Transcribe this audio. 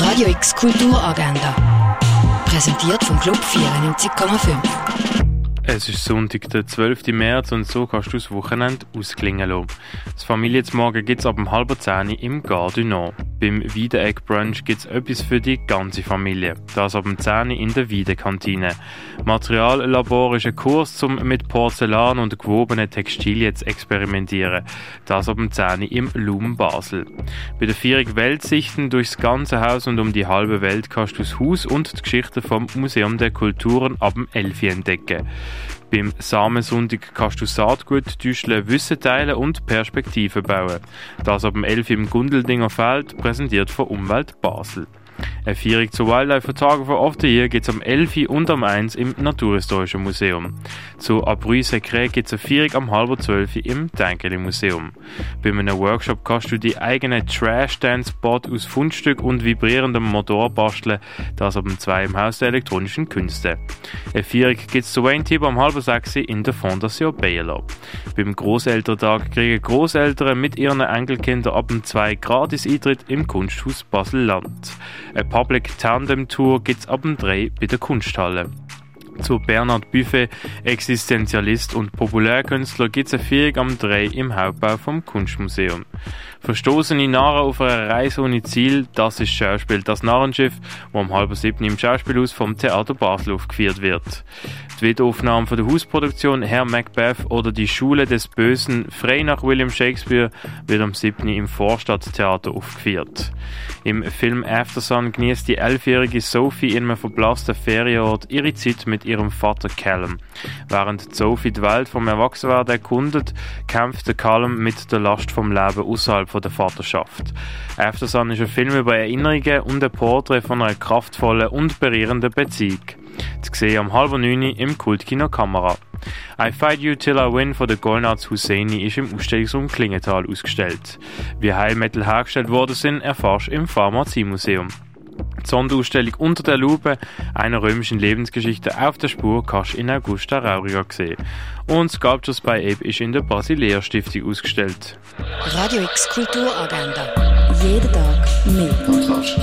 Radio X Kulturagenda. Präsentiert vom Club 94,5. Es ist Sonntag, der 12. März und so kannst du das Wochenende ausklingen lassen. Das Familienzmorgen gibt es ab halb zehn im Gare Nord. Beim Wiedeegg-Brunch gibt es etwas für die ganze Familie. Das ab um 10 in der Wiedekantine. Materiallabor ist ein Kurs, um mit Porzellan und gewobenen Textilien zu experimentieren. Das ab um 10 im Lum Basel. Bei der Vierung Weltsichten durchs ganze Haus und um die halbe Welt kannst du das Haus und die Geschichte vom Museum der Kulturen ab dem 11 entdecken. Beim Samensonntag kannst du Saatgut täuscheln, Wissen teilen und Perspektiven bauen. Das ab dem 11 im Gundeldinger Feld, präsentiert von Umwelt Basel. Eine Feierung zur Wildlife Photographer of the Year gibt es am 11. und am 1. im Naturhistorischen Museum. Zu Abruy Secret gibt es eine Feierung am halb 12. im Denkeli Museum. Bei einem Workshop kannst du die eigene Trash-Dance-Bot aus Fundstück und vibrierendem Motor basteln, das ab dem 2 im Haus der elektronischen Künste. Eine Feierung gibt es zu Wayne Tipp am halb 6. in der Fondation Baylor. Beim Großelterntag kriegen Großeltern mit ihren Enkelkindern ab dem 2 gratis Eintritt im Kunsthaus Basel-Land. Eine Public Tandem Tour gibt es ab dem 3 bei der Kunsthalle. Zu Bernhard Buffet, Existenzialist und Populärkünstler, gibt es eine Führung am 3 im Hauptbau vom Kunstmuseum. Verstoßene Narren auf einer Reise ohne Ziel, das ist Schauspiel Das Narrenschiff, wo am halben siebten im Schauspielhaus vom Theater Basel aufgeführt wird. Die Wiederaufnahme von der Hausproduktion Herr Macbeth oder Die Schule des Bösen, frei nach William Shakespeare, wird am 7. im Vorstadttheater aufgeführt. Im Film Aftersun genießt die elfjährige Sophie in einem verblassten Ferienort ihre Zeit mit ihrem Vater Callum. Während Sophie die Welt vom Erwachsenwerden erkundet, kämpft Callum mit der Last vom Leben außerhalb der Vaterschaft. Aftersun ist ein Film über Erinnerungen und ein Porträt von einer kraftvollen und berührenden Beziehung. Zu sehen am halben neun im Kultkino Kamera. I Fight You Till I Win von der Golnaz Husseini ist im Ausstellungsraum Klingenthal ausgestellt. Wie Heilmittel hergestellt worden sind, erfährst du im Pharmaziemuseum. Die Sonderausstellung Unter der Lupe, einer römischen Lebensgeschichte auf der Spur, kannst du in Augusta Rauriga sehen. Und Sculptures by Abe ist in der Basilea Stiftung ausgestellt. Radio X Kulturagenda. Jeden Tag mehr. Kontrast.